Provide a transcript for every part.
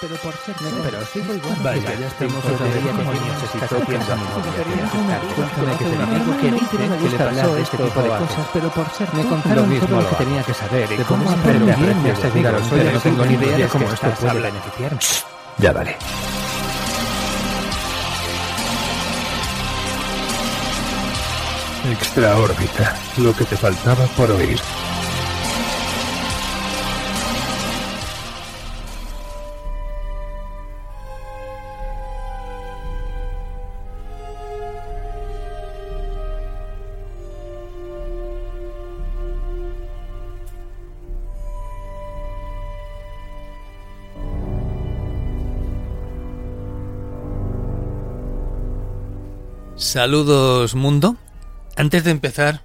Pero por ser pero sí muy bueno vaya ya estamos otro día con niños está cogiendo a mi novia cuéntame que tengo amigo que dice que le pasó este tipo de cosas pero por ser me contaron todo lo que tenía que saber y cómo aprender bien me aseguraron pero no tengo ni idea de cómo esto puede beneficiar ya vale. Extra órbita, lo que te faltaba por oír. Saludos mundo. Antes de empezar,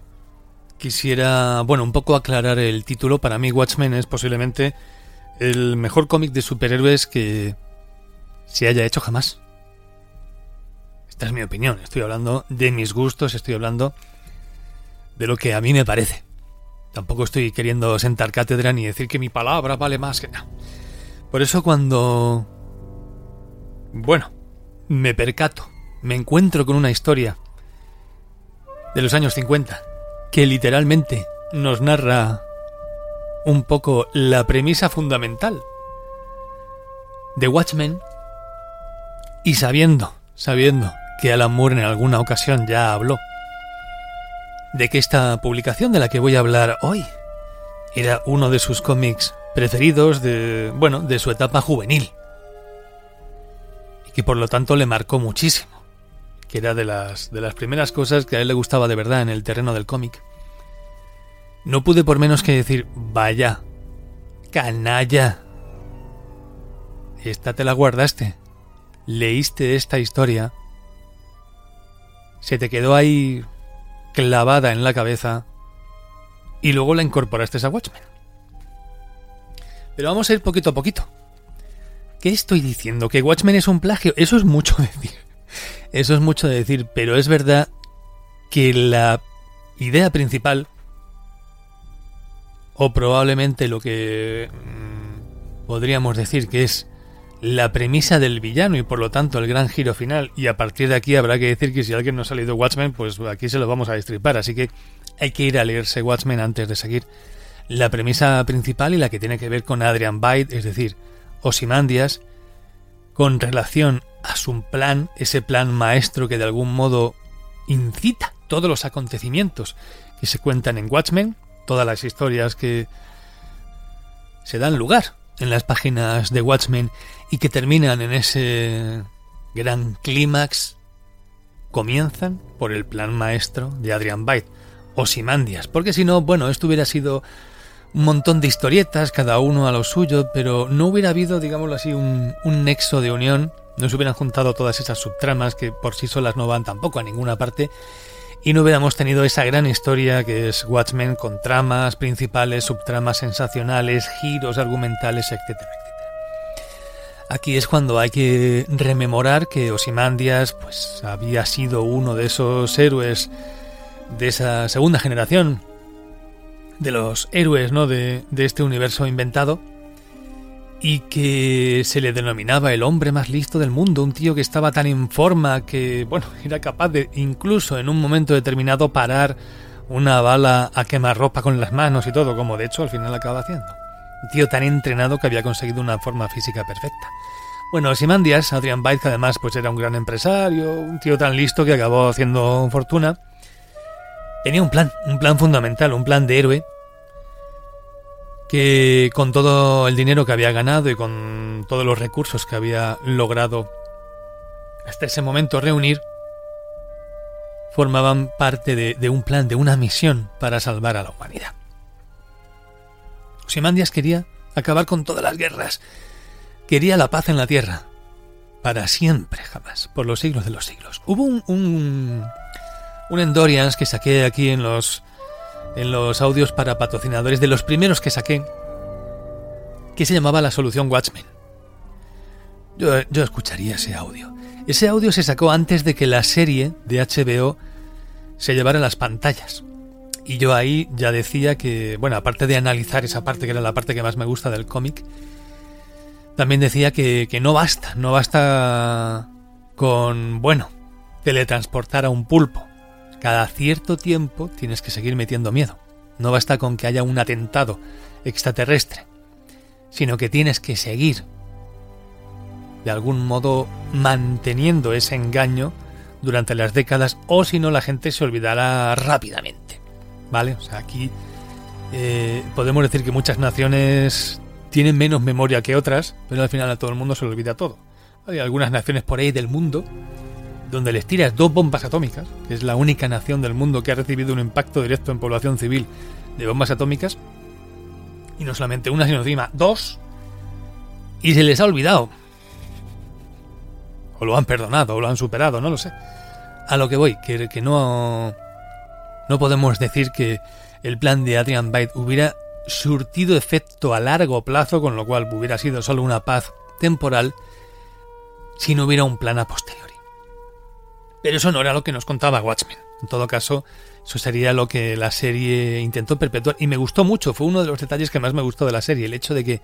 quisiera, bueno, un poco aclarar el título. Para mí Watchmen es posiblemente el mejor cómic de superhéroes que se haya hecho jamás. Esta es mi opinión. Estoy hablando de mis gustos, estoy hablando de lo que a mí me parece. Tampoco estoy queriendo sentar cátedra ni decir que mi palabra vale más que nada. Por eso cuando... Bueno, me percato me encuentro con una historia de los años 50 que literalmente nos narra un poco la premisa fundamental de Watchmen y sabiendo, sabiendo que Alan Moore en alguna ocasión ya habló de que esta publicación de la que voy a hablar hoy era uno de sus cómics preferidos de, bueno, de su etapa juvenil y que por lo tanto le marcó muchísimo era de las, de las primeras cosas que a él le gustaba de verdad en el terreno del cómic. No pude por menos que decir, vaya, canalla. Esta te la guardaste. Leíste esta historia. Se te quedó ahí clavada en la cabeza. Y luego la incorporaste a Watchmen. Pero vamos a ir poquito a poquito. ¿Qué estoy diciendo? ¿Que Watchmen es un plagio? Eso es mucho decir. Eso es mucho de decir, pero es verdad que la idea principal, o probablemente lo que mm, podríamos decir que es la premisa del villano y por lo tanto el gran giro final, y a partir de aquí habrá que decir que si alguien no ha salido Watchmen, pues aquí se lo vamos a destripar, así que hay que ir a leerse Watchmen antes de seguir. La premisa principal y la que tiene que ver con Adrian Byte, es decir, Osimandias, con relación a su plan, ese plan maestro que de algún modo incita todos los acontecimientos que se cuentan en Watchmen, todas las historias que se dan lugar en las páginas de Watchmen y que terminan en ese gran clímax, comienzan por el plan maestro de Adrian Byte, Simandias, porque si no, bueno, esto hubiera sido un montón de historietas, cada uno a lo suyo, pero no hubiera habido, digámoslo así, un, nexo de unión, no se hubieran juntado todas esas subtramas que por sí solas no van tampoco a ninguna parte, y no hubiéramos tenido esa gran historia que es Watchmen con tramas principales, subtramas sensacionales, giros argumentales, etcétera, etcétera. Aquí es cuando hay que rememorar que Osimandias pues había sido uno de esos héroes de esa segunda generación de los héroes ¿no? de, de este universo inventado y que se le denominaba el hombre más listo del mundo, un tío que estaba tan en forma que, bueno, era capaz de incluso en un momento determinado parar una bala a quemar ropa con las manos y todo, como de hecho al final acaba haciendo. Un tío tan entrenado que había conseguido una forma física perfecta. Bueno, Simandias, Adrian Byte, que además pues era un gran empresario, un tío tan listo que acabó haciendo fortuna, tenía un plan, un plan fundamental, un plan de héroe, que con todo el dinero que había ganado y con todos los recursos que había logrado hasta ese momento reunir, formaban parte de, un plan, de una misión para salvar a la humanidad. Ozymandias quería acabar con todas las guerras. Quería la paz en la tierra. Para siempre, jamás. Por los siglos de los siglos. Hubo un, un, un Endorians que saqué aquí en los, en los audios para patrocinadores, de los primeros que saqué, que se llamaba La Solución Watchmen. Yo, yo escucharía ese audio. Ese audio se sacó antes de que la serie de HBO se llevara a las pantallas. Y yo ahí ya decía que, bueno, aparte de analizar esa parte que era la parte que más me gusta del cómic, también decía que, que no basta, no basta con, bueno, teletransportar a un pulpo. Cada cierto tiempo tienes que seguir metiendo miedo. No basta con que haya un atentado extraterrestre, sino que tienes que seguir de algún modo manteniendo ese engaño durante las décadas o si no la gente se olvidará rápidamente. ¿Vale? O sea, aquí eh, podemos decir que muchas naciones tienen menos memoria que otras, pero al final a todo el mundo se le olvida todo. Hay algunas naciones por ahí del mundo donde les tiras dos bombas atómicas, que es la única nación del mundo que ha recibido un impacto directo en población civil de bombas atómicas, y no solamente una, sino encima dos, y se les ha olvidado o lo han perdonado, o lo han superado, no lo sé. A lo que voy, que, que no, no podemos decir que el plan de Adrian Byte hubiera surtido efecto a largo plazo, con lo cual hubiera sido solo una paz temporal, si no hubiera un plan a posteriori. Pero eso no era lo que nos contaba Watchmen. En todo caso, eso sería lo que la serie intentó perpetuar. Y me gustó mucho, fue uno de los detalles que más me gustó de la serie, el hecho de que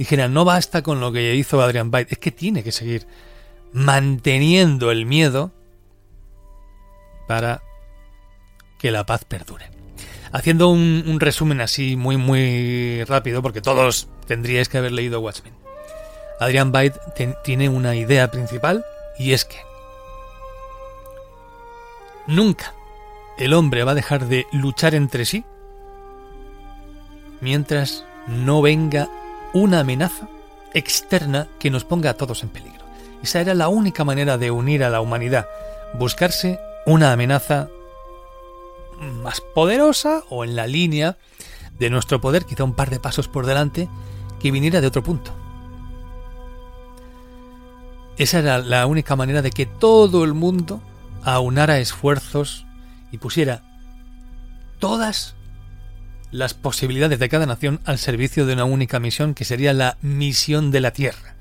dijera, no basta con lo que hizo Adrian Byte, es que tiene que seguir manteniendo el miedo para que la paz perdure. Haciendo un, resumen así muy muy rápido, porque todos tendríais que haber leído Watchmen. Adrian Byte tiene una idea principal y es que nunca el hombre va a dejar de luchar entre sí mientras no venga una amenaza externa que nos ponga a todos en peligro. Esa era la única manera de unir a la humanidad, buscarse una amenaza más poderosa o en la línea de nuestro poder, quizá un par de pasos por delante, que viniera de otro punto. Esa era la única manera de que todo el mundo aunara esfuerzos y pusiera todas las posibilidades de cada nación al servicio de una única misión que sería la misión de la Tierra.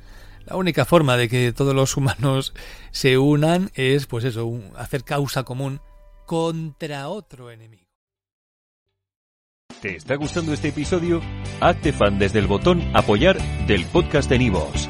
La única forma de que todos los humanos se unan es, pues eso, hacer causa común contra otro enemigo. ¿Te está gustando este episodio? Hazte fan desde el botón Apoyar del podcast de Nivos.